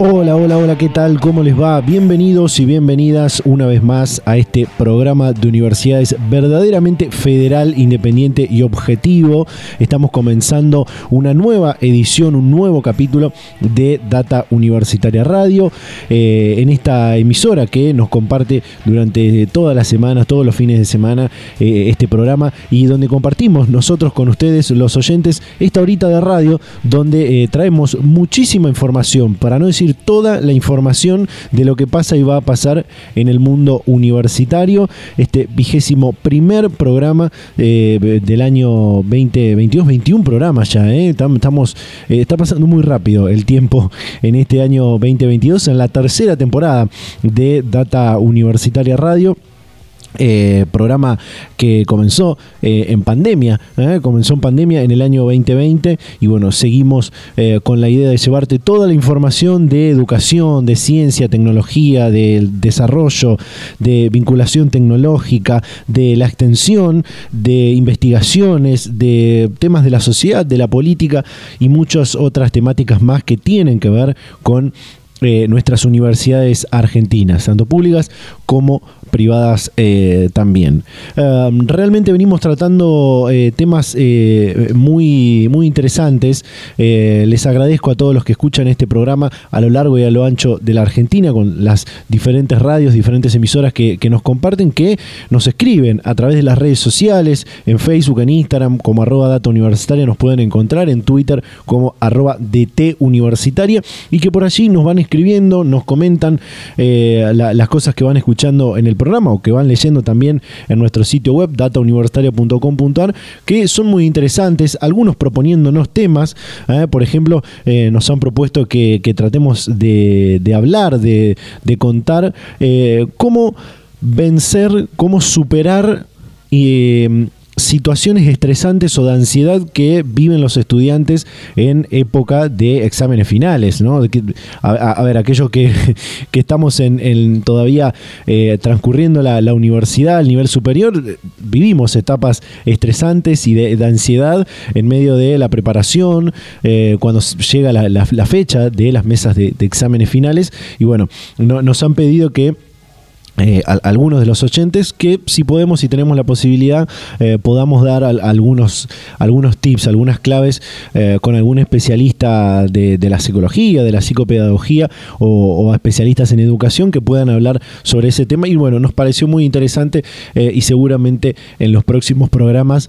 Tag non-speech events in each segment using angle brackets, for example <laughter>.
Hola, hola, hola, ¿qué tal? ¿Cómo les va? Bienvenidos y bienvenidas una vez más a este programa de universidades verdaderamente federal, independiente y objetivo. Estamos comenzando una nueva edición, un nuevo capítulo de Data Universitaria Radio, eh, en esta emisora que nos comparte durante todas las semanas, todos los fines de semana, eh, este programa y donde compartimos nosotros con ustedes, los oyentes, esta horita de radio donde eh, traemos muchísima información, para no decir toda la información de lo que pasa y va a pasar en el mundo universitario. Este vigésimo primer programa eh, del año 2022, 21 programas ya, eh. estamos, eh, está pasando muy rápido el tiempo en este año 2022, en la tercera temporada de Data Universitaria Radio. Eh, programa que comenzó eh, en pandemia, eh, comenzó en pandemia en el año 2020 y bueno, seguimos con la idea de llevarte toda la información de educación, de ciencia, tecnología, del desarrollo, de vinculación tecnológica, de la extensión, de investigaciones, de temas de la sociedad, de la política y muchas otras temáticas más que tienen que ver con nuestras universidades argentinas, tanto públicas como privadas eh, también. Em, realmente venimos tratando eh, temas eh, muy, muy interesantes. les agradezco a todos los que escuchan este programa a lo largo y a lo ancho de la Argentina con las diferentes radios, diferentes emisoras que, nos comparten, que nos escriben a través de las redes sociales, en Facebook, en Instagram, como arroba data universitaria nos pueden encontrar, en Twitter como arroba DT universitaria y que por allí nos van escribiendo, nos comentan las cosas que van escuchando en el programa o que van leyendo también en nuestro sitio web datauniversitaria.com.ar que son muy interesantes, algunos proponiéndonos temas, ¿eh? por ejemplo, eh, nos han propuesto que, tratemos de, hablar, de, contar eh, cómo vencer, cómo superar y situaciones estresantes o de ansiedad que viven los estudiantes en época de exámenes finales, ¿no? A, ver, aquellos <laughs> que, estamos en, todavía eh, transcurriendo la, universidad al nivel superior, vivimos etapas estresantes y de, ansiedad en medio de la preparación, eh, cuando llega la, fecha de las mesas de, exámenes finales, y bueno, nos han pedido que eh, algunos de los oyentes que si podemos, si tenemos la posibilidad, eh, podamos dar algunos, algunos tips, algunas claves eh, con algún especialista de, la psicología, de la psicopedagogía o, especialistas en educación que puedan hablar sobre ese tema. Y bueno, nos pareció muy interesante y seguramente en los próximos programas,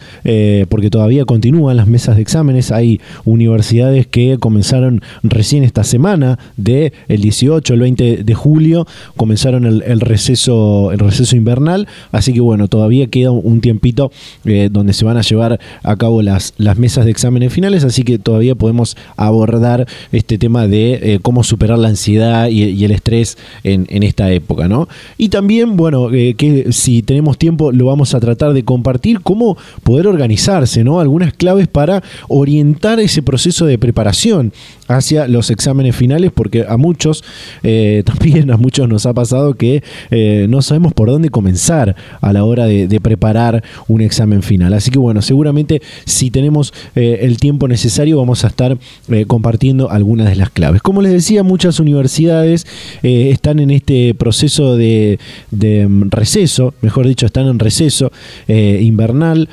porque todavía continúan las mesas de exámenes, hay universidades que comenzaron recién esta semana, de el 18, el 20 de julio, comenzaron el receso el receso invernal, así que bueno, todavía queda un tiempito eh, donde se van a llevar a cabo las, las mesas de exámenes finales, así que todavía podemos abordar este tema de eh, cómo superar la ansiedad y, el estrés en, esta época, ¿no? Y también, bueno, eh, que si tenemos tiempo lo vamos a tratar de compartir, cómo poder organizarse, ¿no? Algunas claves para orientar ese proceso de preparación hacia los exámenes finales, porque a muchos, <laughs> también a muchos nos ha pasado que eh, no sabemos por dónde comenzar a la hora de, preparar un examen final. Así que bueno, seguramente si tenemos eh, el tiempo necesario vamos a estar eh, compartiendo algunas de las claves. Como les decía, muchas universidades están en este proceso de, mm, receso, mejor dicho, están en receso invernal,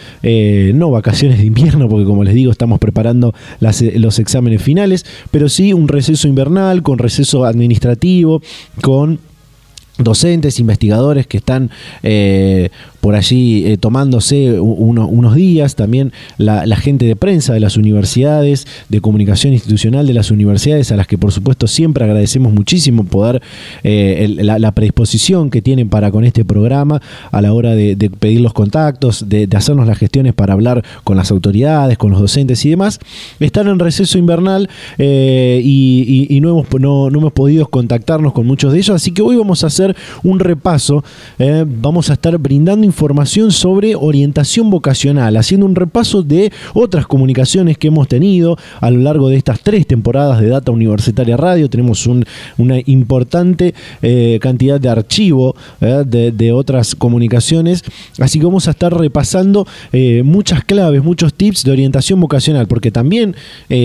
no vacaciones de invierno, porque como les digo, estamos preparando los exámenes finales, pero sí un receso invernal con receso administrativo, con docentes, investigadores que están eh, por allí tomándose unos días, también la, gente de prensa de las universidades, de comunicación institucional de las universidades, a las que por supuesto siempre agradecemos muchísimo poder la, predisposición que tienen para con este programa a la hora de, pedir los contactos, de, hacernos las gestiones para hablar con las autoridades, con los docentes y demás, están en receso invernal y, no, hemos, no, no hemos podido contactarnos con muchos de ellos, así que hoy vamos a hacer un repaso, eh, vamos a estar brindando información sobre orientación vocacional, haciendo un repaso de otras comunicaciones que hemos tenido a lo largo de estas tres temporadas de Data Universitaria Radio, tenemos una importante eh, cantidad de archivo eh, de, otras comunicaciones, así que vamos a estar repasando muchas claves, muchos tips de orientación vocacional, porque también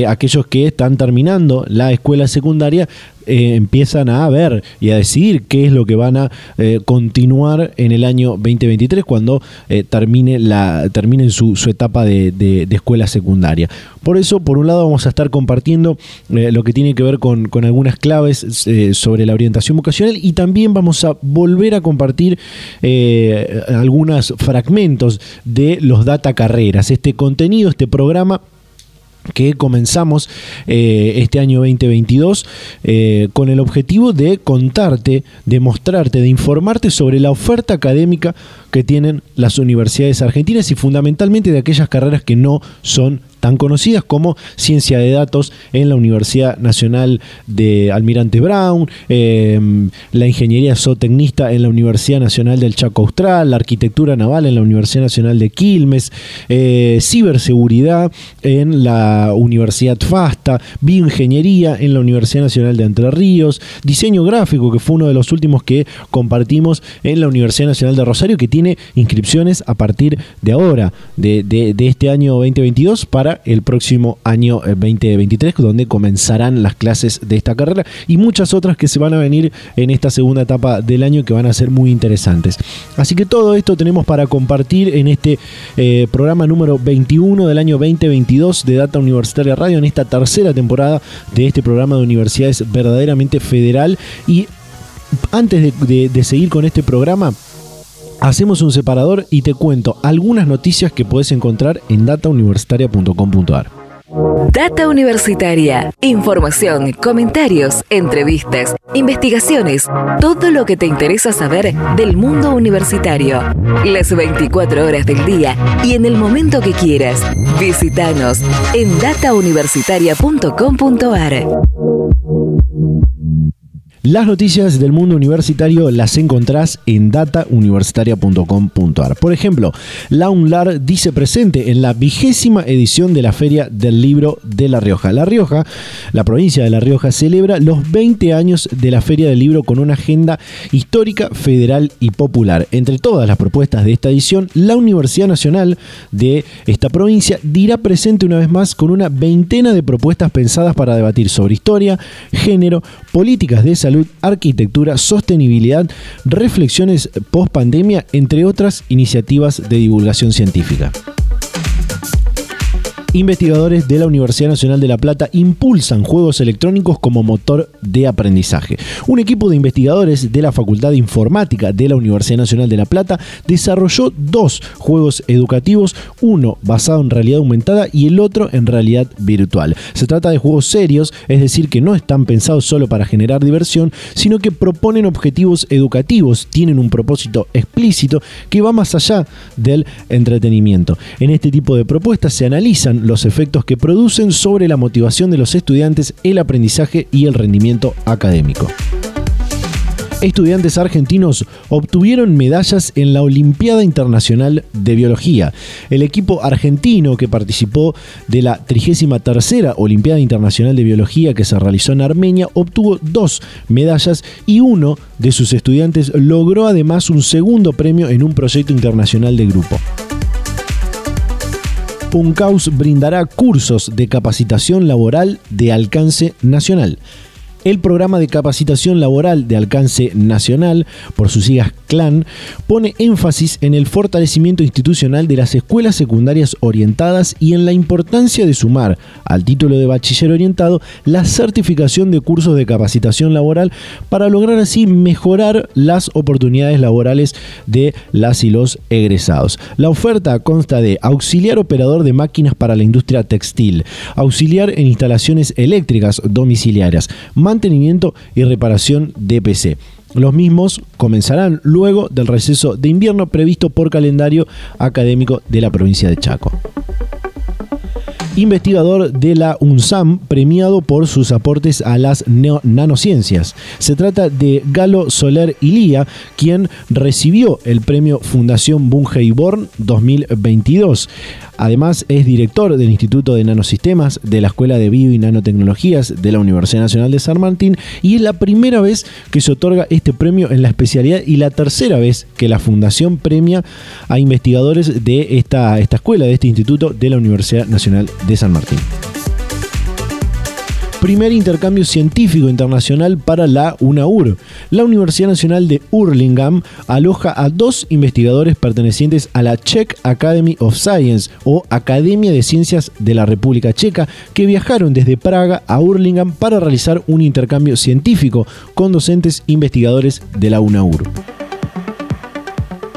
aquellos que están terminando la escuela secundaria eh, empiezan a ver y a decidir qué es lo que van a eh, continuar en el año 2023 cuando eh, termine la, terminen su, etapa de, escuela secundaria. Por eso, por un lado, vamos a estar compartiendo lo que tiene que ver con, con algunas claves sobre la orientación vocacional y también vamos a volver a compartir algunos fragmentos de los data carreras, este contenido, este programa que comenzamos eh, este año 2022 eh, con el objetivo de contarte, de mostrarte, de informarte sobre la oferta académica que tienen las universidades argentinas y fundamentalmente de aquellas carreras que no son tan conocidas como ciencia de datos en la Universidad Nacional de Almirante Brown, em, la ingeniería zootecnista en la Universidad Nacional del Chaco Austral, la arquitectura naval en la Universidad Nacional de Quilmes, eh, ciberseguridad en la Universidad FASTA, bioingeniería en la Universidad Nacional de Entre Ríos, diseño gráfico, que fue uno de los últimos que compartimos en la Universidad Nacional de Rosario, que tiene inscripciones a partir de ahora, de, de este año 2022, para el próximo año 2023, eh, donde comenzarán las clases de esta carrera y muchas otras que se van a venir en esta segunda etapa del año que van a ser muy interesantes. Así que todo esto tenemos para compartir en este eh, programa número 21 del año 2022 de Data Universitaria Radio, en esta tercera temporada de este programa de universidades verdaderamente federal y antes de seguir con este programa, Hacemos un separador y te cuento algunas noticias que puedes encontrar en datauniversitaria.com.ar. Data Universitaria. Información, comentarios, entrevistas, investigaciones, todo lo que te interesa saber del mundo universitario. Las 24 horas del día y en el momento que quieras. Visítanos en datauniversitaria.com.ar. Las noticias del mundo universitario las encontrás en datauniversitaria.com.ar. Por ejemplo, la UNLAR dice presente en la vigésima edición de la Feria del Libro de La Rioja. La Rioja, la provincia de La Rioja, celebra los 20 años de la Feria del Libro con una agenda histórica, federal y popular. Entre todas las propuestas de esta edición, la Universidad Nacional de esta provincia dirá presente una vez más con una veintena de propuestas pensadas para debatir sobre historia, género, políticas de salud, arquitectura, sostenibilidad, reflexiones post pandemia, entre otras iniciativas de divulgación científica. Investigadores de la Universidad Nacional de La Plata impulsan juegos electrónicos como motor de aprendizaje. Un equipo de investigadores de la Facultad de Informática de la Universidad Nacional de La Plata desarrolló dos juegos educativos, uno basado en realidad aumentada y el otro en realidad virtual. Se trata de juegos serios, es decir, que no están pensados solo para generar diversión, sino que proponen objetivos educativos, tienen un propósito explícito que va más allá del entretenimiento. En este tipo de propuestas se analizan los efectos que producen sobre la motivación de los estudiantes, el aprendizaje y el rendimiento académico estudiantes argentinos obtuvieron medallas en la Olimpiada Internacional de Biología. El equipo argentino que participó de la 33 Olimpiada Internacional de Biología que se realizó en Armenia obtuvo dos medallas y uno de sus estudiantes logró además un segundo premio en un proyecto internacional de grupo. Puncaus brindará cursos de capacitación laboral de alcance nacional. El programa de capacitación laboral de alcance nacional, por sus siglas CLAN, pone énfasis en el fortalecimiento institucional de las escuelas secundarias orientadas y en la importancia de sumar al título de bachiller orientado la certificación de cursos de capacitación laboral para lograr así mejorar las oportunidades laborales de las y los egresados. La oferta consta de auxiliar operador de máquinas para la industria textil, auxiliar en instalaciones eléctricas domiciliarias, mantenimiento y reparación de PC. Los mismos comenzarán luego del receso de invierno previsto por calendario académico de la provincia de Chaco investigador de la UNSAM, premiado por sus aportes a las nanociencias. Se trata de Galo Soler Ilía, quien recibió el premio Fundación Bunge Born 2022. Además, es director del Instituto de Nanosistemas de la Escuela de Bio y Nanotecnologías de la Universidad Nacional de San Martín y es la primera vez que se otorga este premio en la especialidad y la tercera vez que la Fundación premia a investigadores de esta, esta escuela, de este instituto de la Universidad Nacional de San Martín primer intercambio científico internacional para la UNAUR. La Universidad Nacional de Hurlingham aloja a dos investigadores pertenecientes a la Czech Academy of Science o Academia de Ciencias de la República Checa que viajaron desde Praga a Hurlingham para realizar un intercambio científico con docentes investigadores de la UNAUR.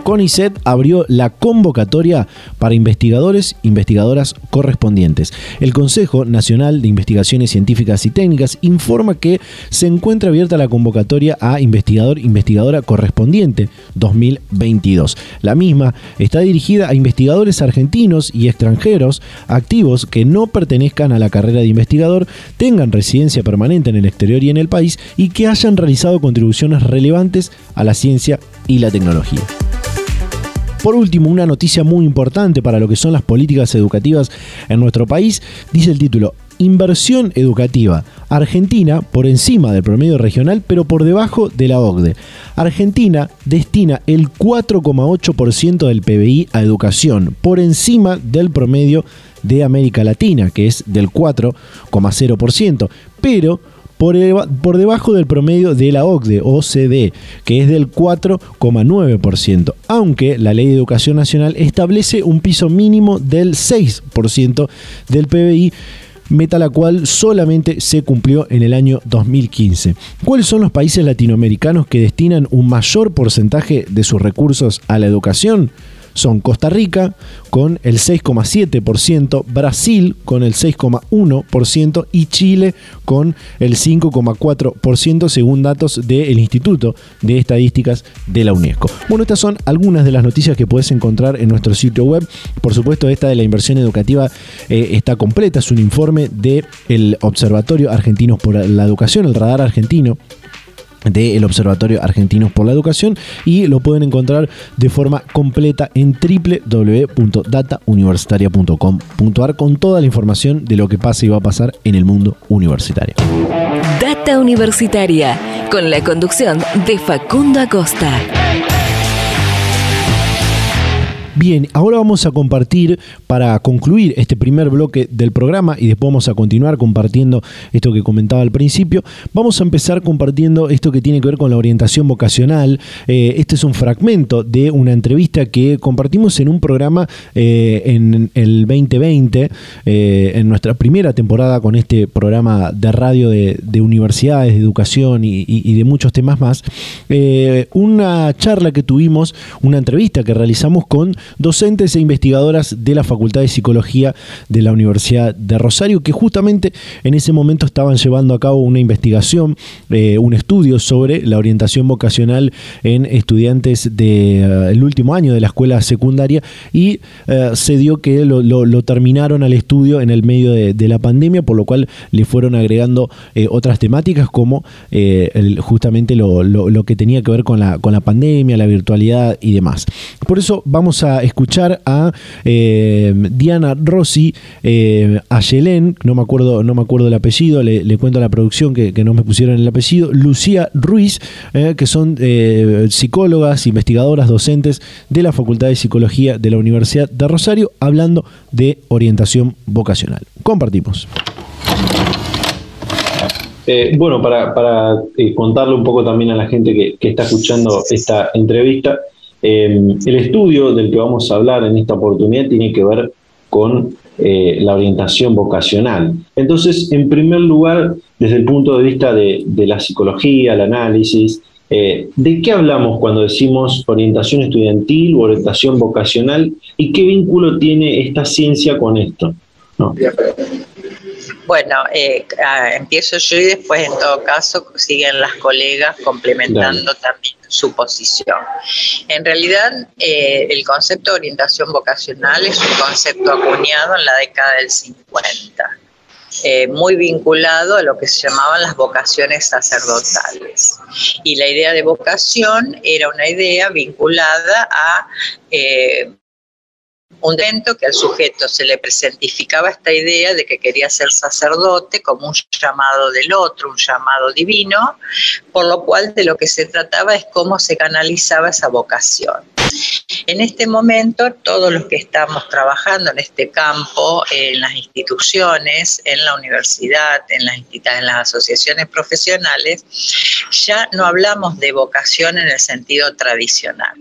CONICET abrió la convocatoria para investigadores investigadoras correspondientes. El Consejo Nacional de Investigaciones Científicas y Técnicas informa que se encuentra abierta la convocatoria a investigador investigadora correspondiente 2022. La misma está dirigida a investigadores argentinos y extranjeros activos que no pertenezcan a la carrera de investigador, tengan residencia permanente en el exterior y en el país y que hayan realizado contribuciones relevantes a la ciencia y la tecnología. Por último, una noticia muy importante para lo que son las políticas educativas en nuestro país, dice el título, Inversión educativa. Argentina por encima del promedio regional, pero por debajo de la OCDE. Argentina destina el 4,8% del PBI a educación, por encima del promedio de América Latina, que es del 4,0%, pero por, debajo del promedio de la OCDE, OCDE, que es del 4,9%, aunque la Ley de Educación Nacional establece un piso mínimo del 6% del PBI meta la cual solamente se cumplió en el año 2015. ¿Cuáles son los países latinoamericanos que destinan un mayor porcentaje de sus recursos a la educación? Son Costa Rica con el 6,7%, Brasil con el 6,1% y Chile con el 5,4% según datos del Instituto de Estadísticas de la UNESCO. Bueno, estas son algunas de las noticias que puedes encontrar en nuestro sitio web. Por supuesto, esta de la inversión educativa eh, está completa, es un informe del Observatorio Argentinos por la Educación, el radar argentino del Observatorio Argentinos por la Educación y lo pueden encontrar de forma completa en www.datauniversitaria.com.ar con toda la información de lo que pasa y va a pasar en el mundo universitario. Data Universitaria, con la conducción de Facundo Acosta. Bien, ahora vamos a compartir para concluir este primer bloque del programa y después vamos a continuar compartiendo esto que comentaba al principio. Vamos a empezar compartiendo esto que tiene que ver con la orientación vocacional. Eh, este es un fragmento de una entrevista que compartimos en un programa eh, en el 2020, eh, en nuestra primera temporada con este programa de radio de, universidades, de educación y, y, de muchos temas más. una charla que tuvimos, una entrevista que realizamos con docentes e investigadoras de la Facultad de Psicología de la Universidad de Rosario, que justamente en ese momento estaban llevando a cabo una investigación, eh, un estudio sobre la orientación vocacional en estudiantes del eh, último año de la escuela secundaria y eh, se dio que lo, terminaron al estudio en el medio de, la pandemia, por lo cual le fueron agregando otras temáticas como justamente lo, que tenía que ver con la, con la pandemia, la virtualidad y demás. Por eso vamos a escuchar a eh, Diana Rossi, eh, a Yelén, no me acuerdo, no me acuerdo el apellido, le, cuento a la producción que, no me pusieron el apellido, Lucía Ruiz, eh, que son psicólogas, investigadoras, docentes de la Facultad de Psicología de la Universidad de Rosario, hablando de orientación vocacional. Compartimos. Bueno, para, contarle un poco también a la gente que, está escuchando esta entrevista, eh, el estudio del que vamos a hablar en esta oportunidad tiene que ver con la orientación vocacional. Entonces, en primer lugar, desde el punto de vista de, la psicología, el análisis, ¿de qué hablamos cuando decimos orientación estudiantil o orientación vocacional y qué vínculo tiene esta ciencia con esto? Bueno, eh, empiezo yo y después en todo caso siguen las colegas complementando también su posición. En realidad, eh, el concepto de orientación vocacional es un concepto acuñado en la década del 50. Eh, muy vinculado a lo que se llamaban las vocaciones sacerdotales. Y la idea de vocación era una idea vinculada a un momento que al sujeto se le presentificaba esta idea de que quería ser sacerdote como un llamado del otro, un llamado divino, por lo cual de lo que se trataba es cómo se canalizaba esa vocación. En este momento, todos los que estamos trabajando en este campo, en las instituciones, en la universidad, en las, en las asociaciones profesionales, ya no hablamos de vocación en el sentido tradicional.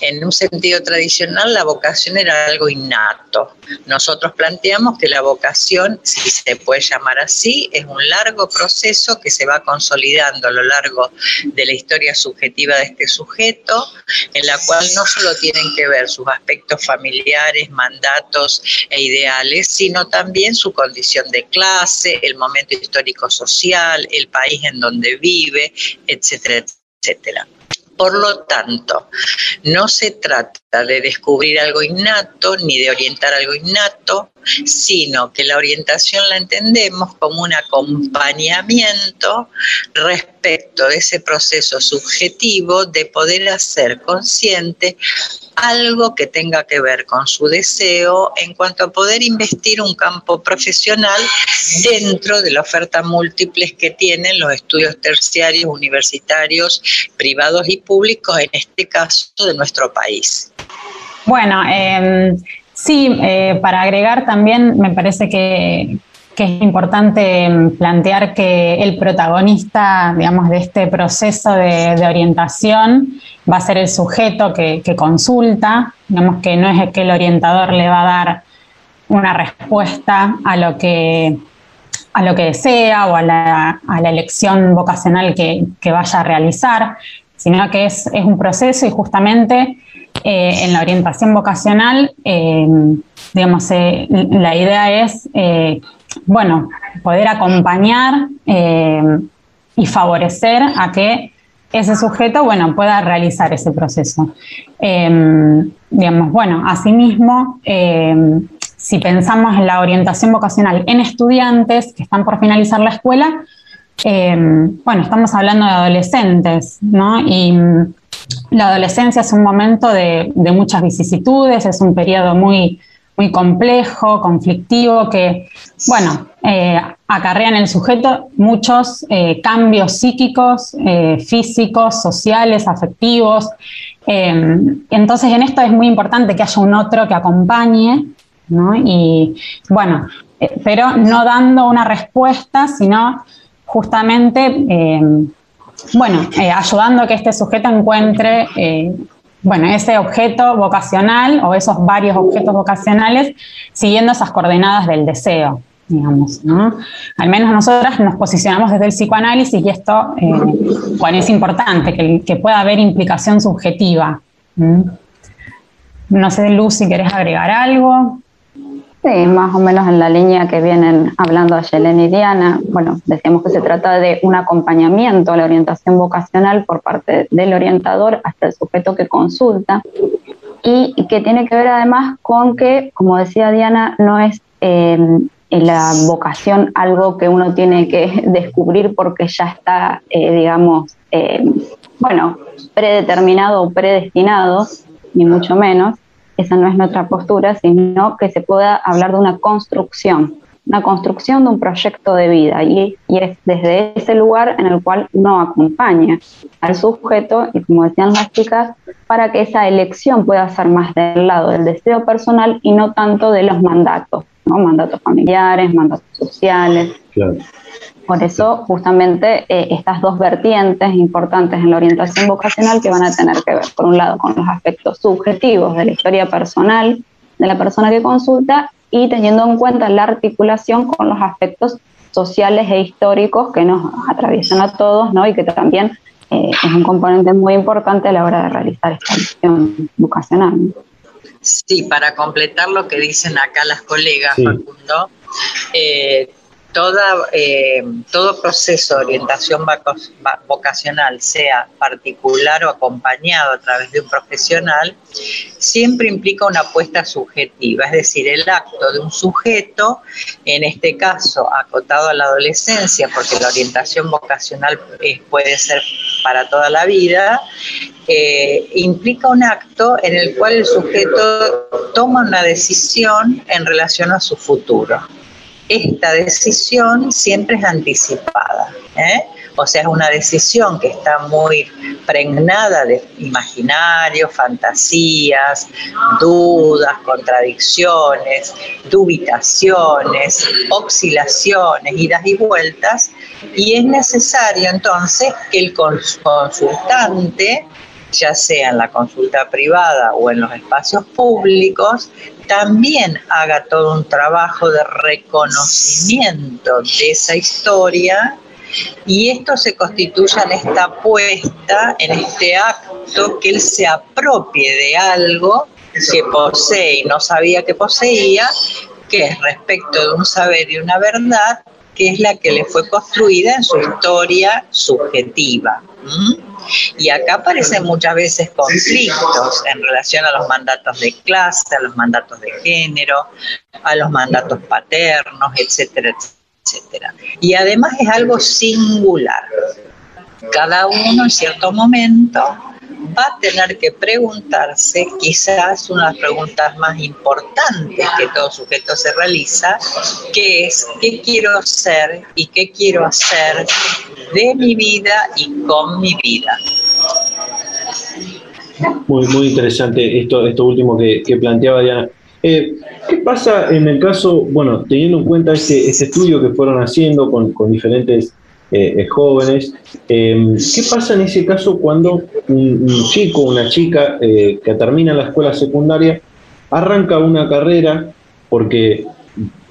En un sentido tradicional, la vocación era algo innato. Nosotros planteamos que la vocación, si se puede llamar así, es un largo proceso que se va consolidando a lo largo de la historia subjetiva de este sujeto, en la cual no solo tienen que ver sus aspectos familiares, mandatos e ideales, sino también su condición de clase, el momento histórico social, el país en donde vive, etcétera, etcétera. Por lo tanto, no se trata de descubrir algo innato ni de orientar algo innato, sino que la orientación la entendemos como un acompañamiento respecto de ese proceso subjetivo de poder hacer consciente algo que tenga que ver con su deseo en cuanto a poder investir un campo profesional dentro de la oferta múltiples que tienen los estudios terciarios, universitarios, privados y públicos, en este caso de nuestro país. Bueno, em, sí, eh, para agregar también me parece que, es importante em, plantear que el protagonista, digamos, de este proceso de, de orientación va a ser el sujeto que, consulta, digamos que no es que el orientador le va a dar una respuesta a lo que, a lo que desea o a la, elección vocacional que, vaya a realizar, sino que es, un proceso y justamente eh, en la orientación vocacional, eh, digamos, eh, la idea es, bueno, poder acompañar y favorecer a que ese sujeto, bueno, pueda realizar ese proceso. Em, digamos, bueno, asimismo, em, si pensamos en la orientación vocacional en estudiantes que están por finalizar la escuela, em, bueno, estamos hablando de adolescentes, ¿no? Y mm, la adolescencia es un momento de, muchas vicisitudes, es un periodo muy muy complejo, conflictivo, que, bueno, eh, acarrea en el sujeto muchos eh, cambios psíquicos, eh, físicos, sociales, afectivos. entonces, en esto es muy importante que haya un otro que acompañe, ¿no? Y, bueno, pero no dando una respuesta, sino justamente, bueno, ayudando a que este sujeto encuentre bueno, ese objeto vocacional o esos varios objetos vocacionales siguiendo esas coordenadas del deseo, digamos. Al menos nosotras nos posicionamos desde el psicoanálisis y esto, eh, bueno, es importante, que, que, pueda haber implicación subjetiva. No sé, Luz, si querés agregar algo. Sí, más o menos en la línea que vienen hablando Yelena y Diana. Bueno, decíamos que se trata de un acompañamiento a la orientación vocacional por parte del orientador hasta el sujeto que consulta y que tiene que ver además con que, como decía Diana, no es em, la vocación algo que uno tiene que <laughs> descubrir porque ya está, eh, digamos, em, bueno, predeterminado o predestinado, ni mucho menos, esa no es nuestra postura, sino que se pueda hablar de una construcción, una construcción de un proyecto de vida y, es desde ese lugar en el cual uno acompaña al sujeto y como decían las chicas, para que esa elección pueda ser más del lado del deseo personal y no tanto de los mandatos, ¿no? mandatos familiares, mandatos sociales, Por eso, justamente, eh, estas dos vertientes importantes en la orientación vocacional que van a tener que ver, por un lado, con los aspectos subjetivos de la historia personal de la persona que consulta y teniendo en cuenta la articulación con los aspectos sociales e históricos que nos atraviesan a todos, ¿no? Y que también eh, es un componente muy importante a la hora de realizar esta misión vocacional. Sí, para completar lo que dicen acá las colegas, Facundo, eh, toda, eh, todo proceso de orientación vocacional, sea particular o acompañado a través de un profesional, siempre implica una apuesta subjetiva, es decir, el acto de un sujeto, en este caso acotado a la adolescencia, porque la orientación vocacional puede ser para toda la vida, eh, implica un acto en el cual el sujeto toma una decisión en relación a su futuro esta decisión siempre es anticipada. ¿eh? O sea, es una decisión que está muy pregnada de imaginarios, fantasías, dudas, contradicciones, dubitaciones, oscilaciones, idas y vueltas, y es necesario entonces que el consultante ya sea en la consulta privada o en los espacios públicos, también haga todo un trabajo de reconocimiento de esa historia. Y esto se constituye en esta apuesta, en este acto, que él se apropie de algo que posee y no sabía que poseía, que es respecto de un saber y una verdad, que es la que le fue construida en su historia subjetiva. Y acá aparecen muchas veces conflictos en relación a los mandatos de clase, a los mandatos de género, a los mandatos paternos, etcétera, etcétera. Y además es algo singular. Cada uno en cierto momento va a tener que preguntarse quizás una de las preguntas más importantes que todo sujeto se realiza, que es ¿qué quiero ser y qué quiero hacer de mi vida y con mi vida? Muy, muy interesante esto, último que, planteaba Diana. Eh, ¿Qué pasa en el caso, bueno, teniendo en cuenta este, este estudio que fueron haciendo con, con diferentes eh, jóvenes. Em, ¿Qué pasa en ese caso cuando un, chico una chica eh, que termina la escuela secundaria arranca una carrera porque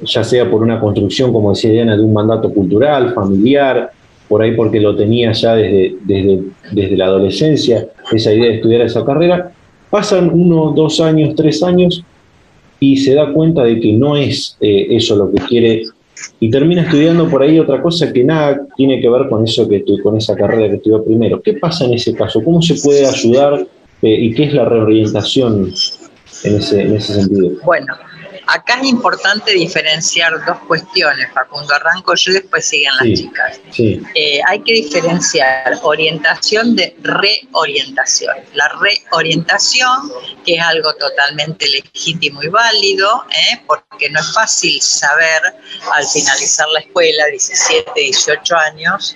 ya sea por una construcción, como decía Diana, de un mandato cultural, familiar, por ahí porque lo tenía ya desde, desde, desde la adolescencia, esa idea de estudiar esa carrera, pasan uno, dos años, tres años y se da cuenta de que no es eh, eso lo que quiere y termina estudiando por ahí otra cosa que nada tiene que ver con eso que con esa carrera que estudió primero. ¿Qué pasa en ese caso? ¿Cómo se puede ayudar eh, y qué es la reorientación en ese, en ese sentido? Bueno, Acá es importante diferenciar dos cuestiones, Facundo. Arranco yo y después siguen las chicas. Eh, hay que diferenciar orientación de reorientación. La reorientación, que es algo totalmente legítimo y válido, ¿eh? porque no es fácil saber al finalizar la escuela, 17, 18 años,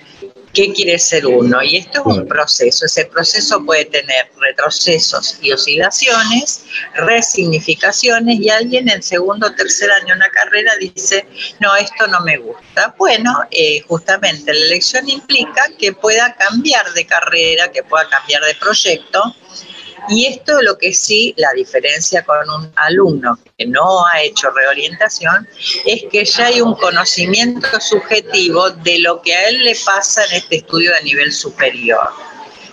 qué quiere ser uno. Y esto es un proceso. Ese proceso puede tener retrocesos y oscilaciones, resignificaciones, y alguien en segundo o tercer año en una carrera dice, no, esto no me gusta. Bueno, eh, justamente la elección implica que pueda cambiar de carrera, que pueda cambiar de proyecto y esto lo que sí, la diferencia con un alumno que no ha hecho reorientación, es que ya hay un conocimiento subjetivo de lo que a él le pasa en este estudio de nivel superior.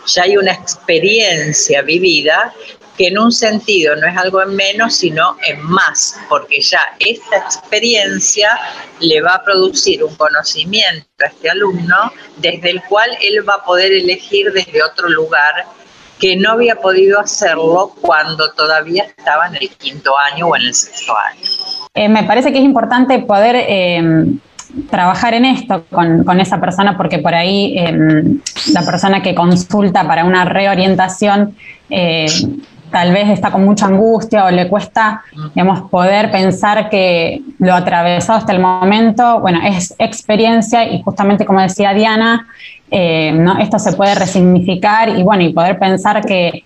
Ya hay una experiencia vivida que en un sentido no es algo en menos, sino en más, porque ya esta experiencia le va a producir un conocimiento a este alumno desde el cual él va a poder elegir desde otro lugar que no había podido hacerlo cuando todavía estaba en el quinto año o en el sexto año. Eh, me parece que es importante poder eh, trabajar en esto con, esa persona porque por ahí eh, la persona que consulta para una reorientación tal vez está con mucha angustia o le cuesta, digamos, poder pensar que lo atravesado hasta el momento, bueno, es experiencia y justamente como decía Diana, eh, ¿no? esto se puede resignificar y bueno, y poder pensar que,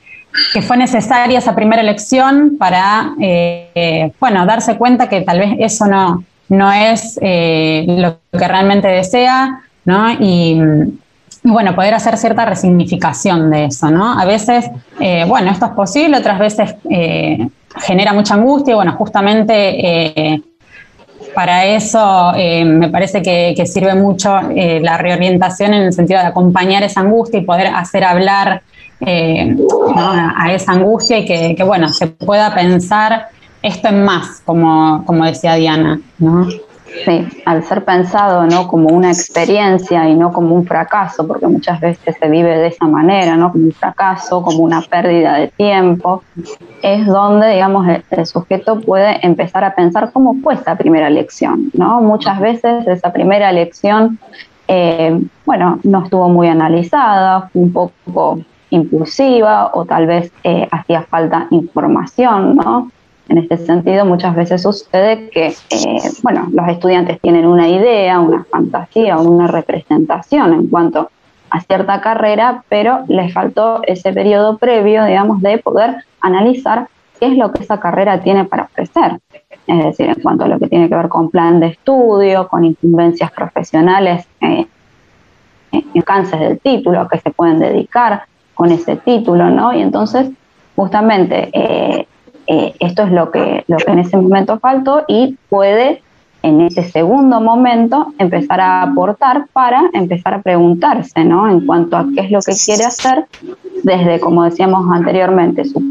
fue necesaria esa primera elección para, eh, bueno, darse cuenta que tal vez eso no, no es eh, lo que realmente desea, ¿no? Y, bueno, poder hacer cierta resignificación de eso, ¿no? A veces, bueno, esto es posible, otras veces genera mucha angustia, bueno, justamente para eso me parece que, sirve mucho la reorientación en el sentido de acompañar esa angustia y poder hacer hablar a esa angustia y que, que, bueno, se pueda pensar esto es más, como, como decía Diana, ¿no? Sí, al ser pensado ¿no? como una experiencia y no como un fracaso, porque muchas veces se vive de esa manera, ¿no? como un fracaso, como una pérdida de tiempo, es donde digamos, el, sujeto puede empezar a pensar cómo fue esa primera lección. ¿no? Muchas veces esa primera lección eh, bueno, no estuvo muy analizada, fue un poco impulsiva o tal vez eh, hacía falta información, ¿no? En este sentido, muchas veces sucede que, eh, bueno, los estudiantes tienen una idea, una fantasía, una representación en cuanto a cierta carrera, pero les faltó ese periodo previo, digamos, de poder analizar qué es lo que esa carrera tiene para ofrecer. Es decir, en cuanto a lo que tiene que ver con plan de estudio, con incumbencias profesionales, eh, alcances del título, que se pueden dedicar con ese título, ¿no? Y entonces, justamente, eh, eh, esto es lo que, lo que en ese momento faltó y puede en ese segundo momento empezar a aportar para empezar a preguntarse, ¿no? En cuanto a qué es lo que quiere hacer desde, como decíamos anteriormente, sus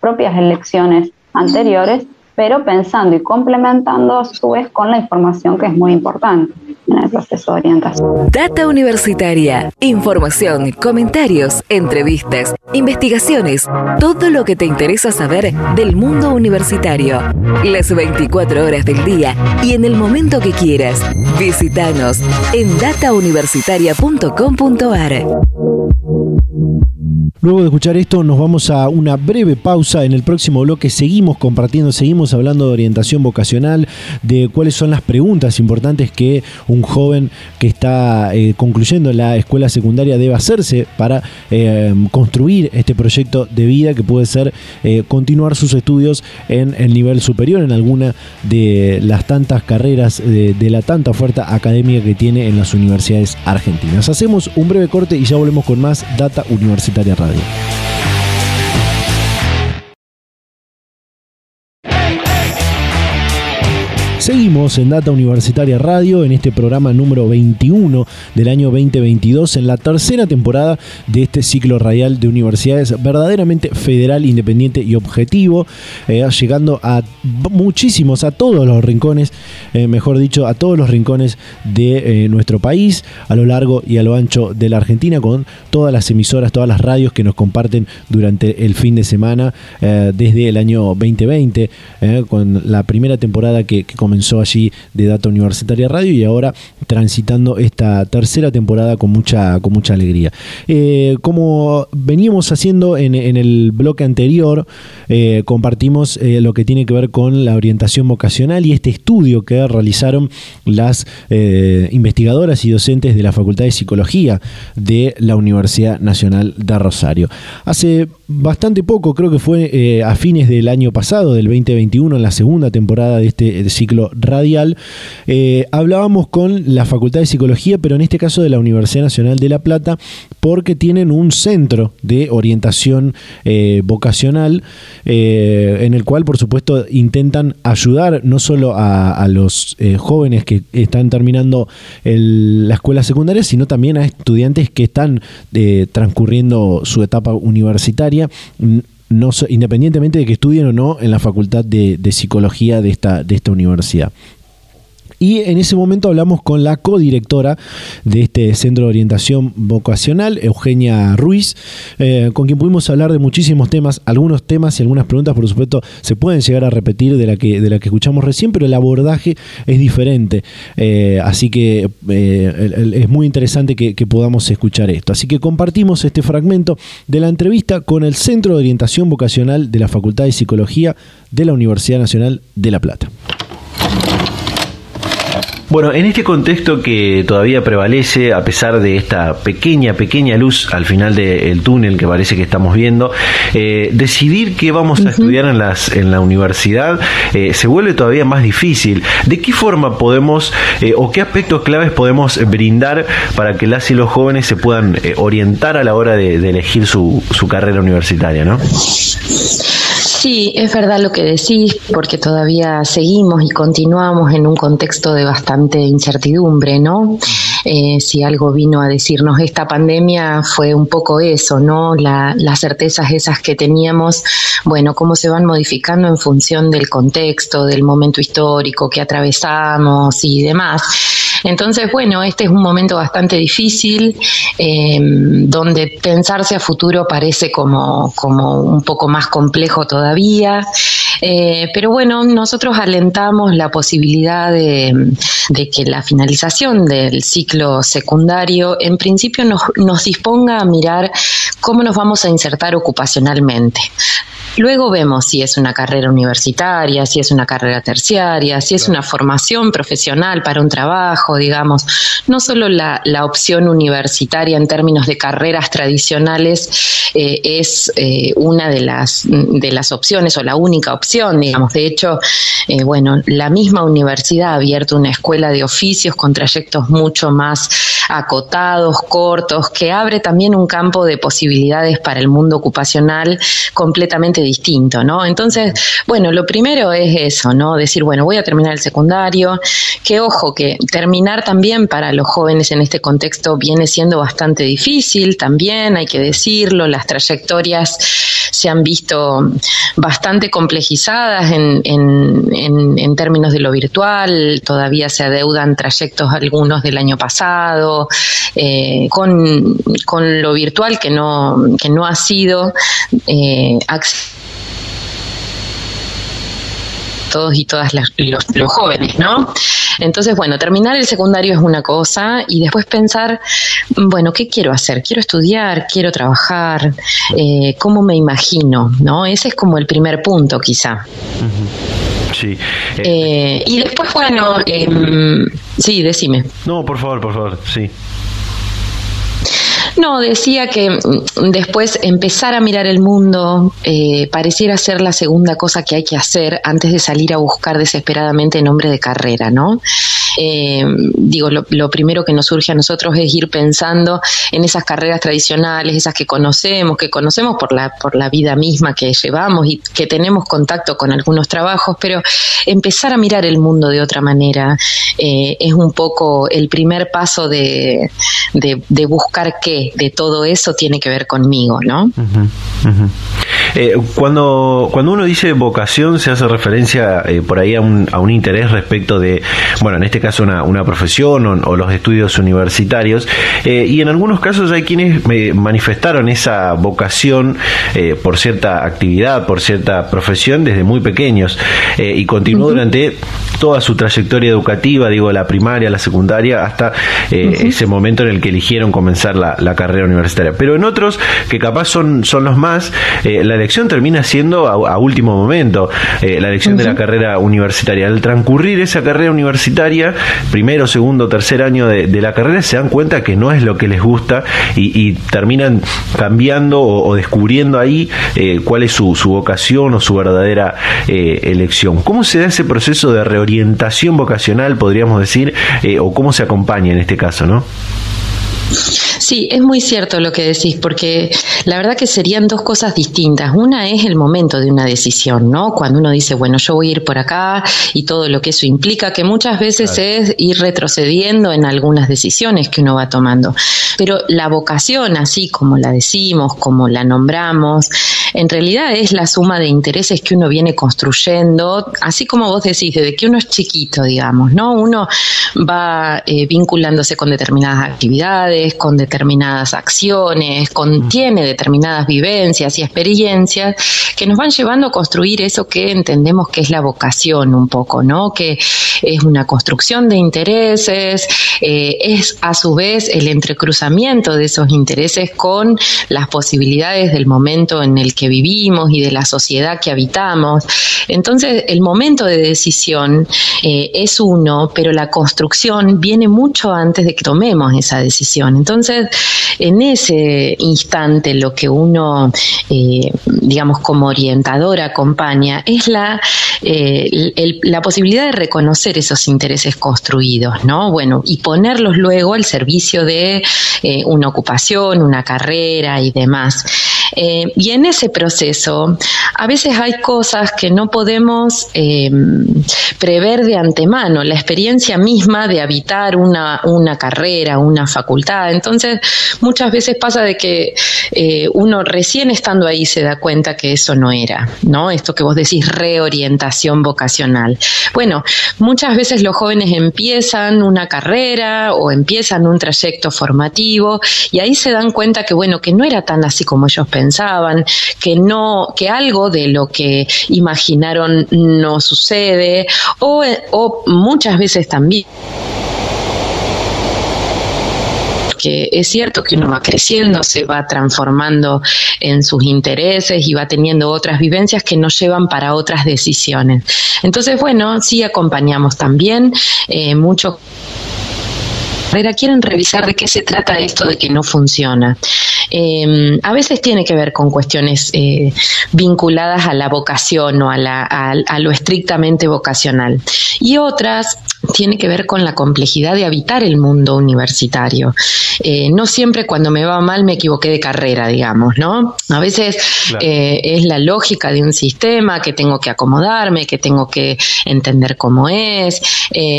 propias elecciones anteriores, pero pensando y complementando a su vez con la información que es muy importante en el proceso de orientación. Data Universitaria. Información, comentarios, entrevistas, investigaciones, todo lo que te interesa saber del mundo universitario. Las 24 horas del día y en el momento que quieras. Visítanos en datauniversitaria.com.ar. Luego de escuchar esto nos vamos a una breve pausa. En el próximo bloque seguimos compartiendo, seguimos hablando de orientación vocacional, de cuáles son las preguntas importantes que un joven que está eh, concluyendo la escuela secundaria debe hacerse para eh, construir este proyecto de vida que puede ser eh, continuar sus estudios en el nivel superior, en alguna de las tantas carreras, de, de la tanta oferta académica que tiene en las universidades argentinas. Hacemos un breve corte y ya volvemos con más Data Universitaria Radio. Seguimos en Data Universitaria Radio en este programa número 21 del año 2022 en la tercera temporada de este ciclo radial de universidades verdaderamente federal, independiente y objetivo, eh, llegando a muchísimos, a todos los rincones, eh, mejor dicho, a todos los rincones de eh, nuestro país, a lo largo y a lo ancho de la Argentina, con todas las emisoras, todas las radios que nos comparten durante el fin de semana desde el año 2020, con la primera temporada que, que comenzó comenzó allí de Data Universitaria Radio y ahora transitando esta tercera temporada con mucha, con mucha alegría. Eh, como veníamos haciendo en, el bloque anterior, eh, compartimos eh, lo que tiene que ver con la orientación vocacional y este estudio que realizaron las investigadoras y docentes de la Facultad de Psicología de la Universidad Nacional de Rosario. Hace bastante poco, creo que fue a fines del año pasado, del 2021, en la segunda temporada de este ciclo radial, eh, hablábamos con la Facultad de Psicología, pero en este caso de la Universidad Nacional de La Plata, porque tienen un centro de orientación eh, vocacional eh, en el cual, por supuesto, intentan ayudar no solo a, los jóvenes que están terminando la escuela secundaria, sino también a estudiantes que están transcurriendo su etapa universitaria independientemente de que estudien o no en la Facultad de, Psicología de esta universidad. Y en ese momento hablamos con la codirectora de este centro de orientación vocacional, Eugenia Ruiz, eh, con quien pudimos hablar de muchísimos temas. Algunos temas y algunas preguntas, por supuesto, se pueden llegar a repetir de la que, de la que escuchamos recién, pero el abordaje es diferente. Eh, así que eh, es muy interesante que, que podamos escuchar esto. Así que compartimos este fragmento de la entrevista con el Centro de Orientación Vocacional de la Facultad de Psicología de la Universidad Nacional de La Plata. Bueno, en este contexto que todavía prevalece, a pesar de esta pequeña, pequeña luz al final del túnel que parece que estamos viendo, eh, decidir qué vamos a estudiar en, las, en la universidad eh, se vuelve todavía más difícil. ¿De qué forma podemos eh, o qué aspectos claves podemos brindar para que las y los jóvenes se puedan orientar a la hora de, elegir su, su carrera universitaria? ¿no? Sí, es verdad lo que decís, porque todavía seguimos y continuamos en un contexto de bastante incertidumbre, ¿no? Eh, si algo vino a decirnos esta pandemia fue un poco eso, ¿no? las certezas esas que teníamos, bueno, cómo se van modificando en función del contexto, del momento histórico que atravesamos y demás. Entonces, bueno, este es un momento bastante difícil, eh, donde pensarse a futuro parece como, como un poco más complejo todavía. Eh, pero bueno, nosotros alentamos la posibilidad de, que la finalización del ciclo secundario en principio nos, nos disponga a mirar cómo nos vamos a insertar ocupacionalmente. Luego vemos si es una carrera universitaria, si es una carrera terciaria, si es una formación profesional para un trabajo, digamos. No solo la, opción universitaria en términos de carreras tradicionales eh, es eh, una de las, de las opciones o la única opción, digamos. De hecho, eh, bueno, la misma universidad ha abierto una escuela de oficios con trayectos mucho más acotados, cortos, que abre también un campo de posibilidades para el mundo ocupacional completamente distinto, ¿no? Entonces, bueno, lo primero es eso, ¿no? Decir, bueno, voy a terminar el secundario, que ojo, que terminar también para los jóvenes en este contexto viene siendo bastante difícil, también hay que decirlo, las trayectorias se han visto bastante complejizadas en, en, en, términos de lo virtual, todavía se adeudan trayectos algunos del año pasado, eh, con, con, lo virtual que no, que no ha sido eh, todos y todas los, los, jóvenes, ¿no? Entonces, bueno, terminar el secundario es una cosa y después pensar, bueno, ¿qué quiero hacer? ¿Quiero estudiar? ¿Quiero trabajar? Eh, ¿Cómo me imagino? ¿No? Ese es como el primer punto, quizá. Sí. Eh, y después, bueno, em, sí, decime. No, por favor, por favor, sí. No, decía que mm, después empezar a mirar el mundo eh, pareciera ser la segunda cosa que hay que hacer antes de salir a buscar desesperadamente nombre de carrera, ¿no? Eh, digo, lo, primero que nos surge a nosotros es ir pensando en esas carreras tradicionales, esas que conocemos, que conocemos por la, por la vida misma que llevamos y que tenemos contacto con algunos trabajos, pero empezar a mirar el mundo de otra manera eh, es un poco el primer paso de, de, buscar qué de todo eso tiene que ver conmigo, ¿no? Eh, cuando, cuando uno dice vocación se hace referencia por ahí a un, a un interés respecto de, bueno, en este caso una, una profesión o, los estudios universitarios. Eh, y en algunos casos hay quienes me manifestaron esa vocación eh, por cierta actividad, por cierta profesión desde muy pequeños eh, y continuó durante toda su trayectoria educativa, digo, la primaria, la secundaria, hasta ese momento en el que eligieron comenzar la, carrera universitaria. Pero en otros, que capaz son, son los más, la elección termina siendo a, último momento, la elección de la carrera universitaria. Al transcurrir esa carrera universitaria, primero, segundo, tercer año de, la carrera, se dan cuenta que no es lo que les gusta y, terminan cambiando o, descubriendo ahí eh, cuál es su, vocación o su verdadera eh, elección. ¿Cómo se da ese proceso de reorientación vocacional, podríamos decir, eh, o cómo se acompaña en este caso, no? Sí, es muy cierto lo que decís, porque la verdad que serían dos cosas distintas. Una es el momento de una decisión, ¿no? Cuando uno dice, bueno, yo voy a ir por acá y todo lo que eso implica, que muchas veces es ir retrocediendo en algunas decisiones que uno va tomando. Pero la vocación, así como la decimos, como la nombramos, en realidad es la suma de intereses que uno viene construyendo, así como vos decís, desde que uno es chiquito, digamos, ¿no? Uno va eh, vinculándose con determinadas actividades, edades, con determinadas acciones, contiene determinadas vivencias y experiencias que nos van llevando a construir eso que entendemos que es la vocación un poco, ¿no? Que es una construcción de intereses, eh, es a su vez el entrecruzamiento de esos intereses con las posibilidades del momento en el que vivimos y de la sociedad que habitamos. Entonces, el momento de decisión eh, es uno, pero la construcción viene mucho antes de que tomemos esa decisión. Entonces, en ese instante lo que uno, eh, digamos, como orientador acompaña es la, eh, la posibilidad de reconocer esos intereses construidos, ¿no? Bueno, y ponerlos luego al servicio de una ocupación, una carrera y demás. Eh, y en ese proceso, a veces hay cosas que no podemos eh, prever de antemano, la experiencia misma de habitar una, una carrera, una facultad. Entonces, muchas veces pasa de que eh, uno recién estando ahí se da cuenta que eso no era, ¿no? Esto que vos decís, reorientación vocacional. Bueno, muchas veces los jóvenes empiezan una carrera o empiezan un trayecto formativo y ahí se dan cuenta que, bueno, que no era tan así como ellos pensaban, que no, que algo de lo que imaginaron no sucede, o, o muchas veces también que es cierto que uno va creciendo, se va transformando en sus intereses y va teniendo otras vivencias que nos llevan para otras decisiones. Entonces, bueno, sí acompañamos también eh, mucho quieren revisar de qué se trata esto de que no funciona. Em, a veces tiene que ver con cuestiones eh, vinculadas a la vocación o a, lo estrictamente vocacional. Y otras tiene que ver con la complejidad de habitar el mundo universitario. Eh, no siempre cuando me va mal me equivoqué de carrera, digamos, ¿no? A veces eh, es la lógica de un sistema que tengo que acomodarme, que tengo que entender cómo es,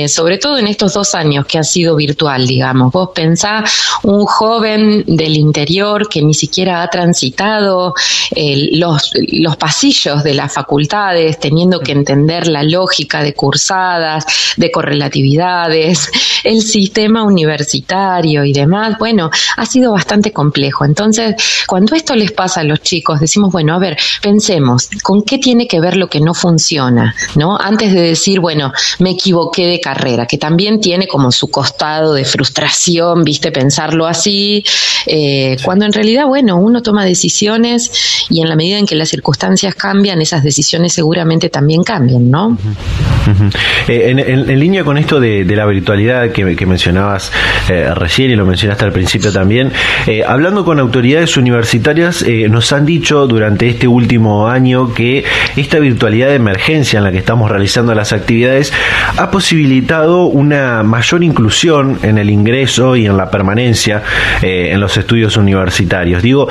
sobre todo en estos dos años que ha sido virtual, digamos. Vos pensás un joven del interior que ni siquiera ha transitado los, los pasillos de las facultades, teniendo que entender la lógica de cursadas, de correlatividades, <laughs> el sistema universitario y demás, bueno, ha sido bastante complejo. Entonces, cuando esto les pasa a los chicos, decimos, bueno, a ver, pensemos, ¿con qué tiene que ver lo que no funciona? ¿No? Antes de decir, bueno, me equivoqué de carrera, que también tiene como su costado de frustración, viste, pensarlo así, eh, cuando en realidad, bueno, uno toma decisiones y en la medida en que las circunstancias cambian, esas decisiones seguramente también cambian, ¿no? Eh, en, línea con esto de, la virtualidad que, mencionabas eh, recién y lo mencionaste al principio también, eh, hablando con autoridades universitarias, nos han dicho durante este último año que esta virtualidad de emergencia en la que estamos realizando las actividades ha posibilitado una mayor inclusión en el ingreso y en la permanencia en los estudios universitarios. Digo,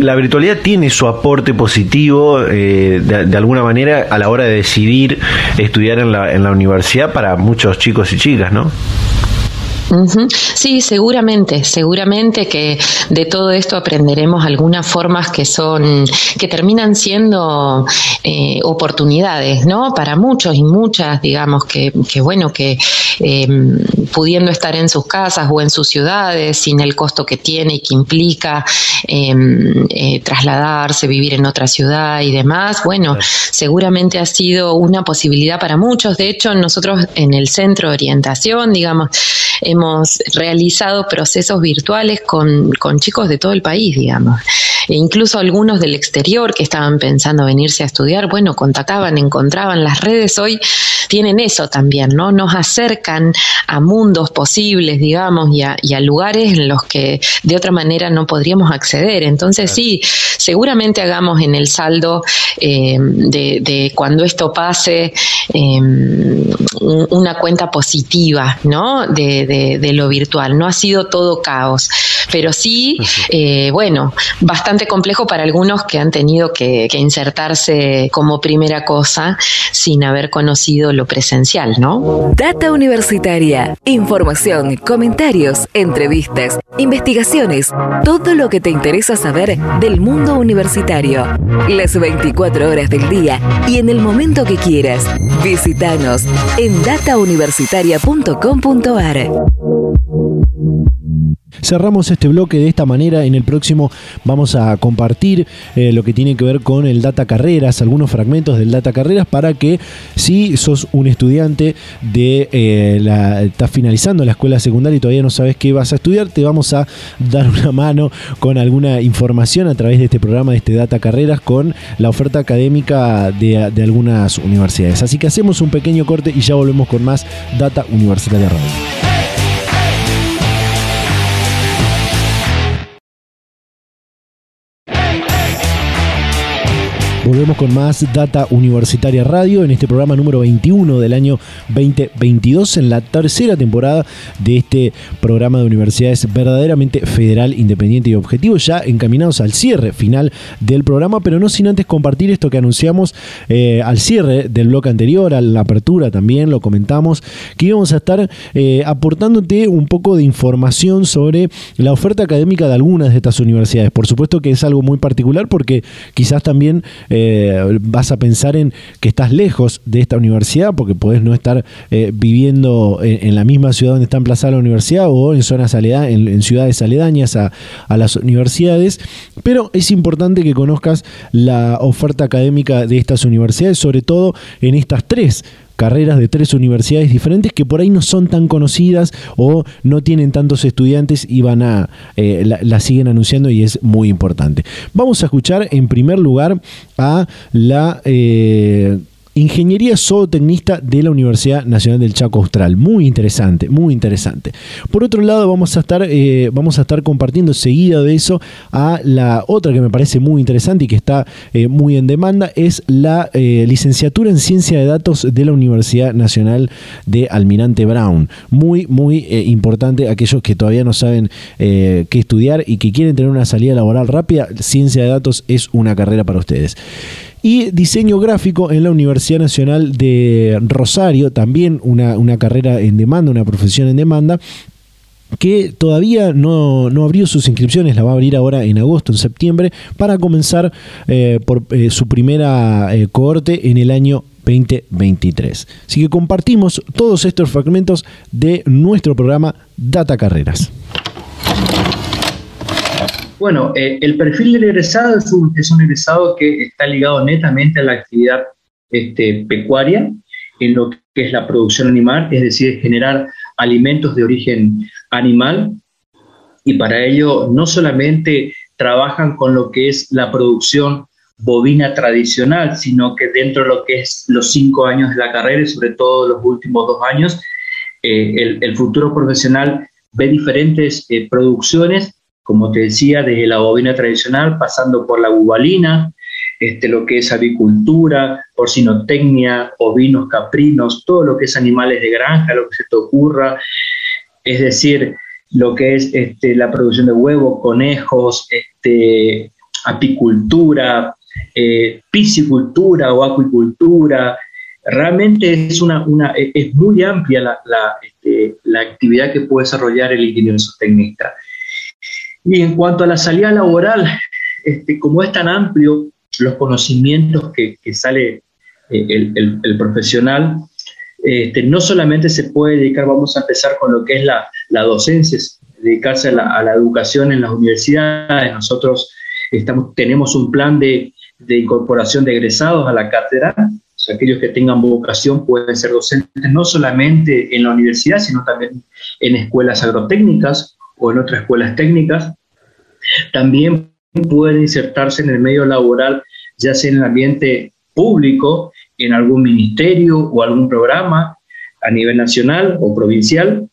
la virtualidad tiene su aporte positivo de, de alguna manera a la hora de decidir estudiar en la, en la universidad para muchos chicos y chicas, ¿no? Sí, seguramente, seguramente que de todo esto aprenderemos algunas formas que son, que terminan siendo eh, oportunidades, ¿no? Para muchos y muchas, digamos, que, que bueno, que em, pudiendo estar en sus casas o en sus ciudades, sin el costo que tiene y que implica em, eh, trasladarse, vivir en otra ciudad y demás, bueno, seguramente ha sido una posibilidad para muchos. De hecho, nosotros en el centro de orientación, digamos, hemos realizado procesos virtuales con, con chicos de todo el país, digamos. E incluso algunos del exterior que estaban pensando venirse a estudiar, bueno, contactaban, encontraban las redes hoy tienen eso también, ¿no? Nos acercan a mundos posibles, digamos, y a, lugares en los que de otra manera no podríamos acceder. Entonces, sí, seguramente hagamos en el saldo eh, de, cuando esto pase em, una cuenta positiva, ¿no? De, de, lo virtual. No ha sido todo caos, pero sí, eh, bueno, bastante complejo para algunos que han tenido que, que insertarse como primera cosa sin haber conocido lo presencial, ¿no? Data Universitaria. Información, comentarios, entrevistas, investigaciones, todo lo que te interesa saber del mundo universitario. Las 24 horas del día y en el momento que quieras. Visítanos en datauniversitaria.com.ar. Cerramos este bloque de esta manera. En el próximo vamos a compartir eh, lo que tiene que ver con el Data Carreras, algunos fragmentos del Data Carreras para que si sos un estudiante de eh, la, estás finalizando la escuela secundaria y todavía no sabes qué vas a estudiar, te vamos a dar <laughs> una mano con alguna información a través de este programa, de este Data Carreras, con la oferta académica de, algunas universidades. Así que hacemos un pequeño corte y ya volvemos con más Data Universitaria Radio. Volvemos con más Data Universitaria Radio en este programa número 21 del año 2022, en la tercera temporada de este programa de universidades verdaderamente federal, independiente y objetivo, ya encaminados al cierre final del programa, pero no sin antes compartir esto que anunciamos eh, al cierre del bloque anterior, a la apertura también, lo comentamos, que íbamos a estar eh, aportándote un poco de información sobre la oferta académica de algunas de estas universidades. Por supuesto que es algo muy particular porque quizás también... eh, vas a pensar en que estás lejos de esta universidad porque podés no estar eh, viviendo en, la misma ciudad donde está emplazada la universidad o en zonas en, ciudades aledañas a, a las universidades, pero es importante que conozcas la oferta académica de estas universidades, sobre todo en estas tres carreras de tres universidades diferentes que por ahí no son tan conocidas o no tienen tantos estudiantes y van a eh, la, siguen anunciando y es muy importante. Vamos a escuchar en primer lugar a la eh, Ingeniería zootecnista de la Universidad Nacional del Chaco Austral. Muy interesante, muy interesante. Por otro lado, vamos a estar, eh, vamos a estar compartiendo seguida de eso a la otra que me parece muy interesante y que está eh, muy en demanda, es la eh, licenciatura en Ciencia de Datos de la Universidad Nacional de Almirante Brown. Muy, muy importante aquellos que todavía no saben qué estudiar y que quieren tener una salida laboral rápida. Ciencia de Datos es una carrera para ustedes y diseño gráfico en la Universidad Nacional de Rosario, también una, carrera en demanda, una profesión en demanda que todavía no, abrió sus inscripciones, la va a abrir ahora en agosto, en septiembre, para comenzar eh, por eh, su primera eh, cohorte en el año 2023. Así que compartimos todos estos fragmentos de nuestro programa Data Carreras. Bueno, eh, el perfil del egresado es un, es un, egresado que está ligado netamente a la actividad este, pecuaria, en lo que es la producción animal, es decir, generar alimentos de origen animal, y para ello no solamente trabajan con lo que es la producción bovina tradicional, sino que dentro de lo que es los cinco años de la carrera y sobre todo los últimos dos años, eh, el, el, futuro profesional ve diferentes eh, producciones como te decía, desde la bovina tradicional, pasando por la bubalina, este, lo que es avicultura, porcinotecnia, ovinos, caprinos, todo lo que es animales de granja, lo que se te ocurra, es decir, lo que es este, la producción de huevos, conejos, este, apicultura, eh, piscicultura o acuicultura. Realmente es, una, una es muy amplia la, la, este, actividad que puede desarrollar el ingeniero zootecnista. Y en cuanto a la salida laboral, este, como es tan amplio los conocimientos que, sale eh, el, profesional, este, no solamente se puede dedicar, vamos a empezar con lo que es la, docencia, dedicarse a la, educación en las universidades. Nosotros estamos, tenemos un plan de, incorporación de egresados a la cátedra. aquellos que tengan vocación pueden ser docentes no solamente en la universidad, sino también en escuelas agrotécnicas o en otras escuelas técnicas. También puede insertarse en el medio laboral, ya sea en el ambiente público, en algún ministerio o algún programa a nivel nacional o provincial.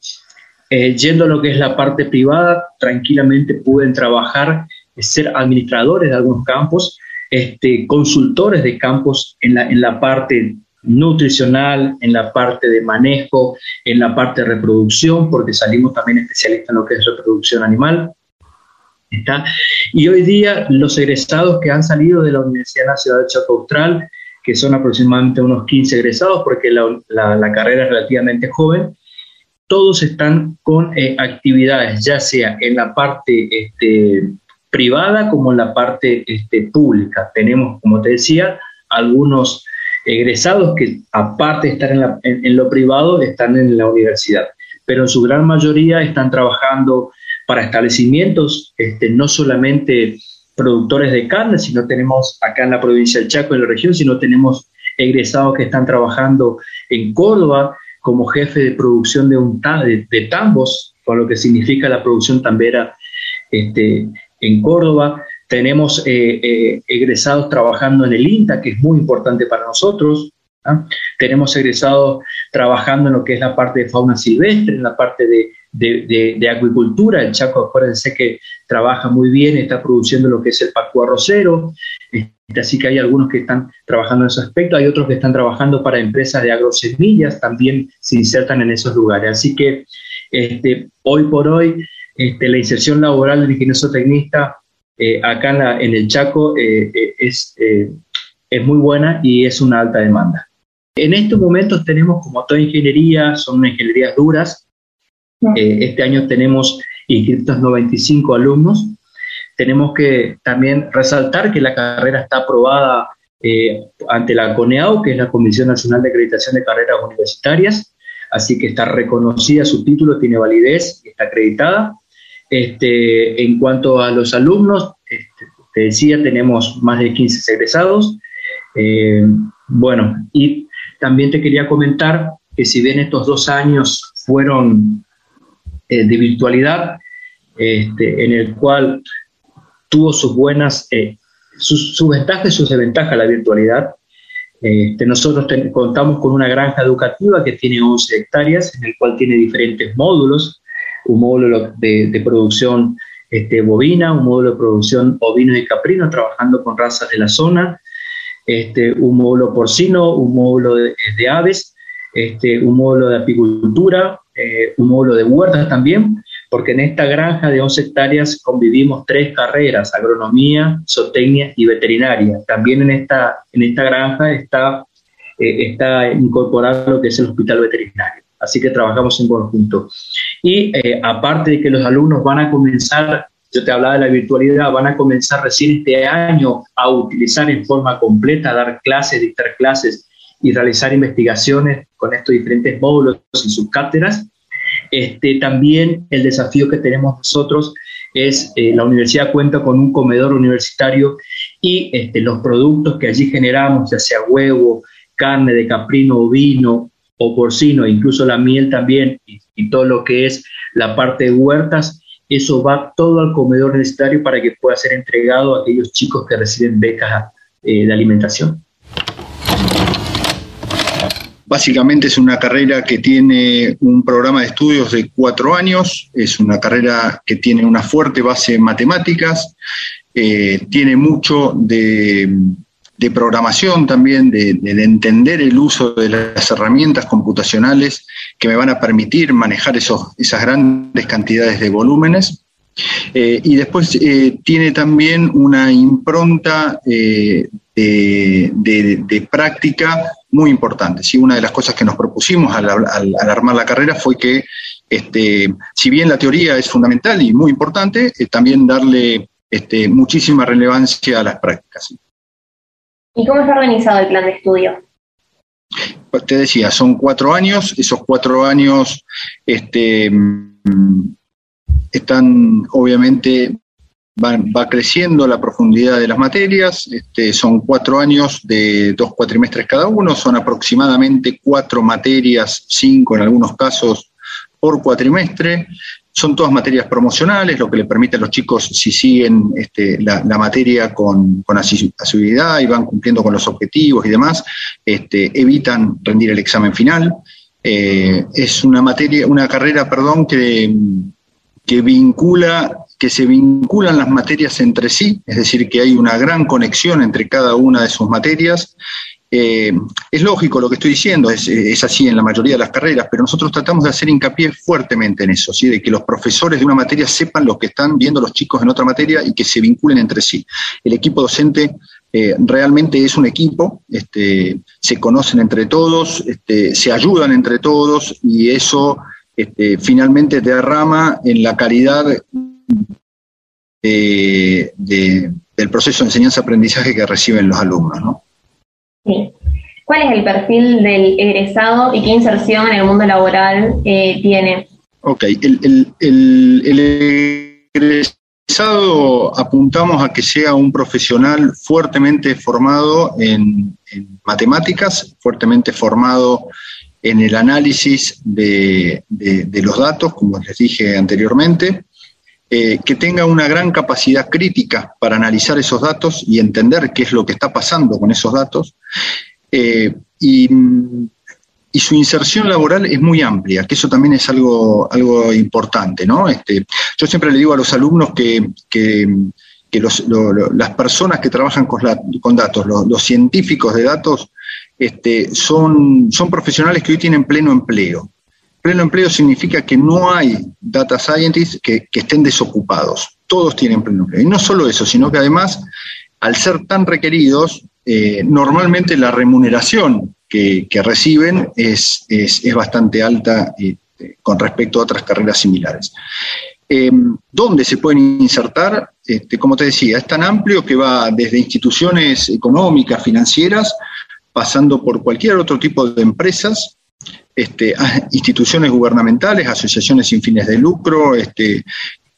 Eh, yendo a lo que es la parte privada, tranquilamente pueden trabajar, ser administradores de algunos campos, este, consultores de campos en la, en la parte nutricional, en la parte de manejo, en la parte de reproducción, porque salimos también especialistas en lo que es reproducción animal. Y hoy día los egresados que han salido de la Universidad Nacional de Chaco Austral, que son aproximadamente unos 15 egresados, porque la, carrera es relativamente joven, todos están con eh, actividades, ya sea en la parte este, privada como en la parte este, pública. Tenemos, como te decía, algunos egresados que aparte de estar en, en, lo privado, están en la universidad, pero en su gran mayoría están trabajando para establecimientos, este, no solamente productores de carne, sino tenemos acá en la provincia del Chaco, en la región, sino tenemos egresados que están trabajando en Córdoba como jefe de producción de, un, de, tambos, con lo que significa la producción tambera este, en Córdoba. Tenemos eh, eh, egresados trabajando en el INTA, que es muy importante para nosotros. ¿ah? Tenemos egresados trabajando en lo que es la parte de fauna silvestre, en la parte de, de, acuicultura. El Chaco, acuérdense que trabaja muy bien, está produciendo lo que es el pacu arrocero. Este, así que hay algunos que están trabajando en ese aspecto. Hay otros que están trabajando para empresas de agrosemillas, también se insertan en esos lugares. Así que este, hoy por hoy, este, la inserción laboral del ingeniero tecnista eh, acá en, el Chaco eh, eh, es, es muy buena y es una alta demanda. En estos momentos tenemos, como toda ingeniería, son ingenierías duras. Este año tenemos inscritos 95 alumnos. Tenemos que también resaltar que la carrera está aprobada ante la CONEAU, que es la Comisión Nacional de Acreditación de Carreras Universitarias, así que está reconocida su título, tiene validez, está acreditada. Este, en cuanto a los alumnos, este, te decía, tenemos más de 15 egresados. Eh, bueno, y también te quería comentar que si bien estos dos años fueron eh, de virtualidad, este, en el cual tuvo sus buenas, eh, sus, ventajas y sus desventajas la virtualidad, este, nosotros contamos con una granja educativa que tiene 11 hectáreas, en el cual tiene diferentes módulos. Un módulo de, producción este, bovina, un módulo de producción ovino y caprino, trabajando con razas de la zona, este, un módulo porcino, un módulo de, aves, este, un módulo de apicultura, eh, un módulo de huertas también, porque en esta granja de 11 hectáreas convivimos tres carreras, agronomía, zootecnia y veterinaria. También en esta, en esta granja está, eh, está incorporado lo que es el hospital veterinario así que trabajamos en conjunto. Y eh, aparte de que los alumnos van a comenzar, yo te hablaba de la virtualidad, van a comenzar recién este año a utilizar en forma completa, a dar clases, dictar clases y realizar investigaciones con estos diferentes módulos y sus cátedras. Este, también el desafío que tenemos nosotros es eh, la universidad cuenta con un comedor universitario y este, los productos que allí generamos, ya sea huevo, carne de caprino, ovino, o porcino, incluso la miel también, y, todo lo que es la parte de huertas, eso va todo al comedor universitario para que pueda ser entregado a aquellos chicos que reciben becas eh, de alimentación. Básicamente es una carrera que tiene un programa de estudios de cuatro años, es una carrera que tiene una fuerte base en matemáticas, eh, tiene mucho de programación también, de, entender el uso de las herramientas computacionales que me van a permitir manejar esas grandes cantidades de volúmenes. Eh, y después eh, tiene también una impronta de, práctica muy importante. ¿sí? Una de las cosas que nos propusimos al, armar la carrera fue que, este, si bien la teoría es fundamental y muy importante, también darle este, muchísima relevancia a las prácticas. ¿Y cómo está organizado el plan de estudio? Pues te decía, son cuatro años, esos cuatro años este, están obviamente va creciendo la profundidad de las materias, este, son cuatro años de dos cuatrimestres cada uno, son aproximadamente cuatro materias, cinco en algunos casos por cuatrimestre, son todas materias promocionales, lo que le permite a los chicos, si siguen este, la, materia con, asiduidad y van cumpliendo con los objetivos y demás, este, evitan rendir el examen final. Eh, es una materia, una carrera, perdón, que, que vincula que se vinculan las materias entre sí, es decir, que hay una gran conexión entre cada una de sus materias eh, es lógico lo que estoy diciendo, es, así en la mayoría de las carreras, pero nosotros tratamos de hacer hincapié fuertemente en eso, ¿sí? de que los profesores de una materia sepan lo que están viendo los chicos en otra materia y que se vinculen entre sí. El equipo docente eh, realmente es un equipo, este, se conocen entre todos, este, se ayudan entre todos y eso este, finalmente derrama en la calidad del proceso de enseñanza-aprendizaje que reciben los alumnos. ¿no? ¿Cuál es el perfil del egresado y qué inserción en el mundo laboral eh, tiene? Ok, el, el, egresado apuntamos a que sea un profesional fuertemente formado en, matemáticas, fuertemente formado en el análisis de, los datos, como les dije anteriormente, eh, que tenga una gran capacidad crítica para analizar esos datos y entender qué es lo que está pasando con esos datos. Eh, y su inserción laboral es muy amplia, que eso también es algo, algo importante, ¿no? Este, yo siempre le digo a los alumnos que, las personas que trabajan con, con datos, los, científicos de datos, este, son, son profesionales que hoy tienen pleno empleo. Pleno empleo significa que no hay data scientists que, estén desocupados. Todos tienen pleno empleo. Y no solo eso, sino que además, al ser tan requeridos, eh, normalmente la remuneración que, reciben es, bastante alta eh, con respecto a otras carreras similares. Eh, ¿Dónde se pueden insertar? Este, como te decía, es tan amplio que va desde instituciones económicas, financieras, pasando por cualquier otro tipo de empresas, este, instituciones gubernamentales, asociaciones sin fines de lucro, este,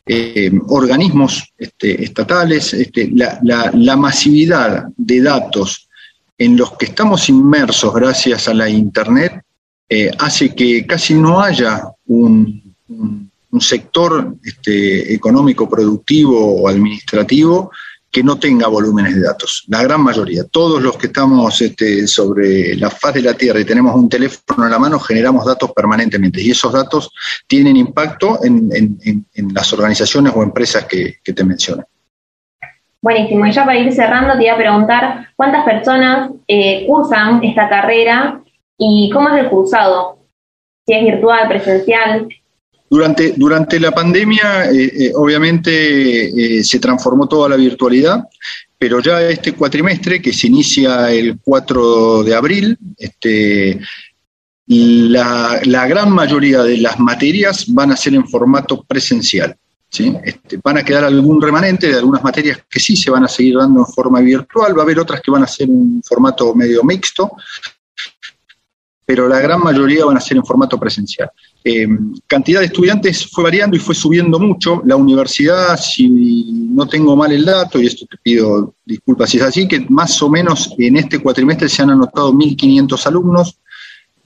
eh, organismos este, estatales, la, masividad de datos en los que estamos inmersos gracias a la Internet eh, hace que casi no haya un, sector económico, productivo o administrativo que no tenga volúmenes de datos. La gran mayoría, todos los que estamos este, sobre la faz de la Tierra y tenemos un teléfono en la mano, generamos datos permanentemente y esos datos tienen impacto en, las organizaciones o empresas que, te mencioné. Buenísimo. Y ya para ir cerrando, te iba a preguntar cuántas personas eh, cursan esta carrera y cómo es el cursado. Si es virtual, presencial. Durante, durante la pandemia, eh, eh, obviamente, se transformó toda la virtualidad, pero ya este cuatrimestre, que se inicia el 4 de abril, este, la, la gran mayoría de las materias van a ser en formato presencial. Este, van a quedar algún remanente de algunas materias que sí se van a seguir dando en forma virtual, va a haber otras que van a ser en formato medio mixto, pero la gran mayoría van a ser en formato presencial. Eh, cantidad de estudiantes fue variando y fue subiendo mucho. La universidad, si no tengo mal el dato, y esto te pido disculpas si es así, que más o menos en este cuatrimestre se han anotado 1.500 alumnos,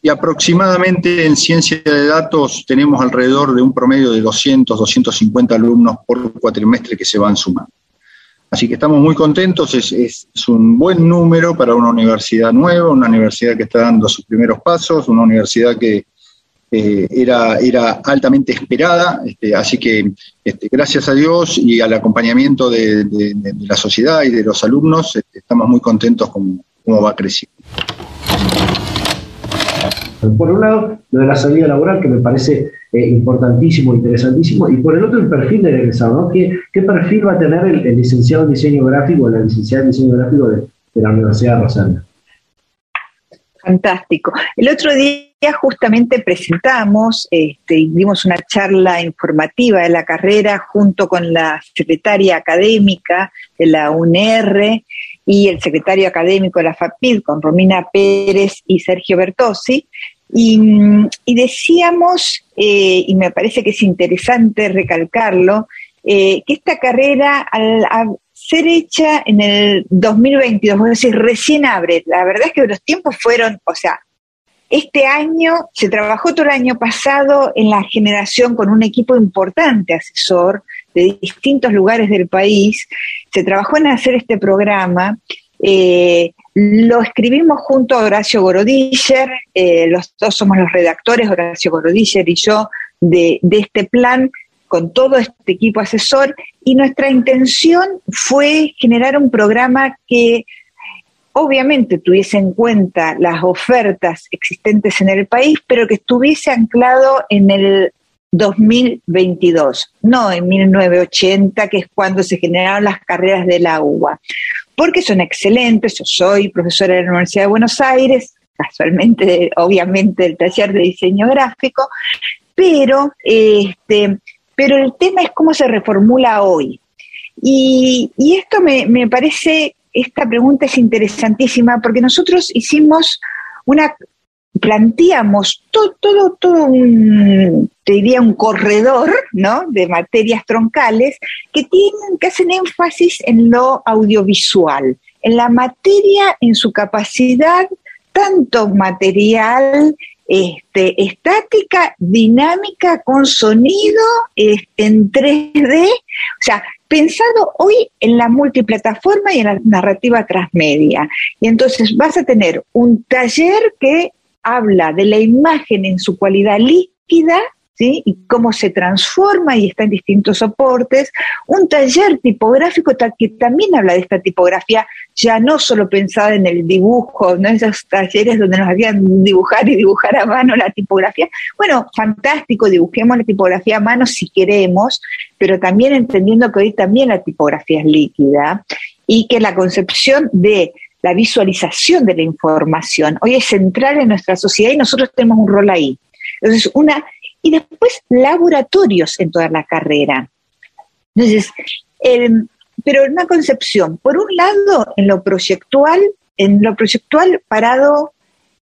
y aproximadamente en ciencia de datos tenemos alrededor de un promedio de 200, 250 alumnos por cuatrimestre que se van sumando. Así que estamos muy contentos, es, un buen número para una universidad nueva, una universidad que está dando sus primeros pasos, una universidad que eh, era, era altamente esperada, este, así que este, gracias a Dios y al acompañamiento de, la sociedad y de los alumnos, este, estamos muy contentos con cómo va creciendo. Por un lado, lo de la salida laboral, que me parece eh, importantísimo, interesantísimo, y por el otro, el perfil del egresado, ¿no? ¿Qué, perfil va a tener el, licenciado en diseño gráfico o la licenciada en diseño gráfico de, la Universidad de Rosario? Fantástico. El otro día justamente presentamos este, dimos una charla informativa de la carrera junto con la secretaria académica de la UNR y el secretario académico de la FAPID, con Romina Pérez y Sergio Bertossi, y, decíamos, eh, y me parece que es interesante recalcarlo, eh, que esta carrera, al, ser hecha en el 2022, es decir, recién abre, la verdad es que los tiempos fueron, o sea, este año se trabajó todo el año pasado en la generación con un equipo importante asesor de distintos lugares del país. Se trabajó en hacer este programa. Eh, lo escribimos junto a Horacio Gorodiller, eh, los dos somos los redactores, Horacio Gorodiller y yo, de este plan con todo este equipo asesor y nuestra intención fue generar un programa que obviamente tuviese en cuenta las ofertas existentes en el país, pero que estuviese anclado en el 2022, no en 1980, que es cuando se generaron las carreras de la UBA, porque son excelentes, yo soy profesora de la Universidad de Buenos Aires, casualmente, obviamente, del taller de diseño gráfico, pero, este, pero el tema es cómo se reformula hoy. Y, esto me, me parece esta pregunta es interesantísima porque nosotros hicimos una, planteamos todo, todo, todo un, te diría un corredor, ¿no? De materias troncales que tienen, que hacen énfasis en lo audiovisual, en la materia, en su capacidad, tanto material, este, estática, dinámica, con sonido, en 3D, o sea, pensado hoy en la multiplataforma y en la narrativa transmedia. Y entonces vas a tener un taller que habla de la imagen en su cualidad líquida, ¿Sí? y cómo se transforma y está en distintos soportes. Un taller tipográfico que también habla de esta tipografía, ya no solo pensada en el dibujo, ¿no? esos talleres donde nos hacían dibujar y dibujar a mano la tipografía. Bueno, fantástico, dibujemos la tipografía a mano si queremos, pero también entendiendo que hoy también la tipografía es líquida y que la concepción de la visualización de la información hoy es central en nuestra sociedad y nosotros tenemos un rol ahí. Entonces, una, y después laboratorios en toda la carrera. Entonces, pero una concepción, por un lado, en lo proyectual, en lo proyectual parado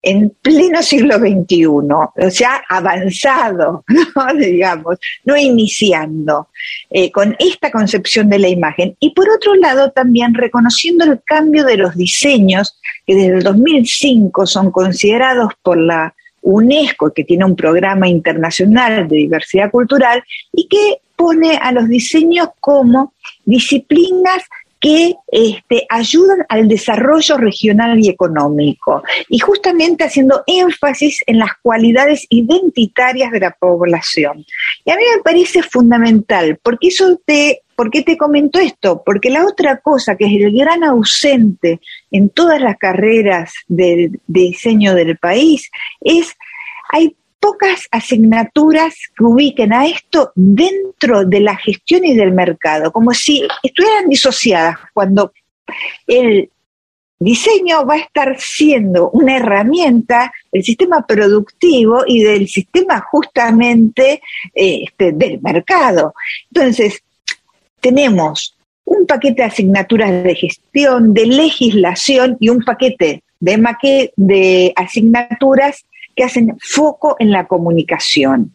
en pleno <laughs> siglo XXI, o sea, avanzado, <laughs> digamos, no iniciando, eh, con esta concepción de la imagen. Y por otro lado, también reconociendo el cambio de los diseños que desde el 2005 son considerados por la UNESCO, que tiene un programa internacional de diversidad cultural, y que pone a los diseños como disciplinas que este, ayudan al desarrollo regional y económico, y justamente haciendo énfasis en las cualidades identitarias de la población. Y a mí me parece fundamental, porque eso te, ¿por qué te comento esto? Porque la otra cosa que es el gran ausente en todas las carreras de, diseño del país es, hay pocas asignaturas que ubiquen a esto dentro de la gestión y del mercado, como si estuvieran disociadas cuando el diseño va a estar siendo una herramienta del sistema productivo y del sistema justamente este, del mercado. Entonces, tenemos un paquete de asignaturas de gestión, de legislación y un paquete de, asignaturas que hacen foco en la comunicación.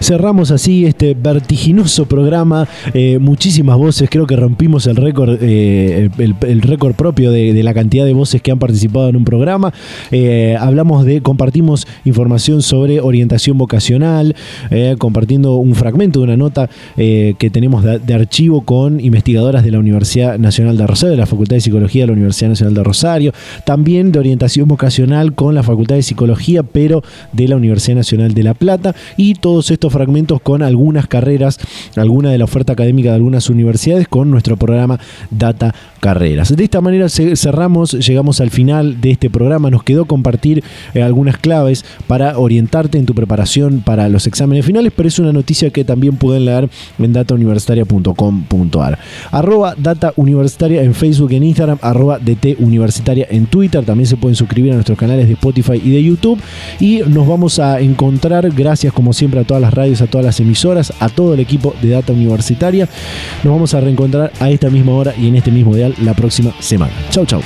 Cerramos así este vertiginoso programa. Eh, muchísimas voces, creo que rompimos el récord, eh, el, récord propio de, la cantidad de voces que han participado en un programa. Eh, hablamos de, compartimos información sobre orientación vocacional, compartiendo un fragmento de una nota que tenemos de, archivo con investigadoras de la Universidad Nacional de Rosario, de la Facultad de Psicología de la Universidad Nacional de Rosario, también de orientación vocacional con la Facultad de Psicología, pero de la Universidad Nacional de La Plata, y todos estos fragmentos con algunas carreras, alguna de la oferta académica de algunas universidades con nuestro programa Data Carreras. De esta manera cerramos, llegamos al final de este programa. Nos quedó compartir eh, algunas claves para orientarte en tu preparación para los exámenes finales, pero es una noticia que también pueden leer en datauniversitaria.com.ar. Arroba Data Universitaria en Facebook, en Instagram, arroba DT Universitaria en Twitter. También se pueden suscribir a nuestros canales de Spotify y de YouTube. Y nos vamos a encontrar, gracias como siempre a todas las radios, a todas las emisoras, a todo el equipo de Data Universitaria. Nos vamos a reencontrar a esta misma hora y en este mismo día la próxima semana. Chau, chau.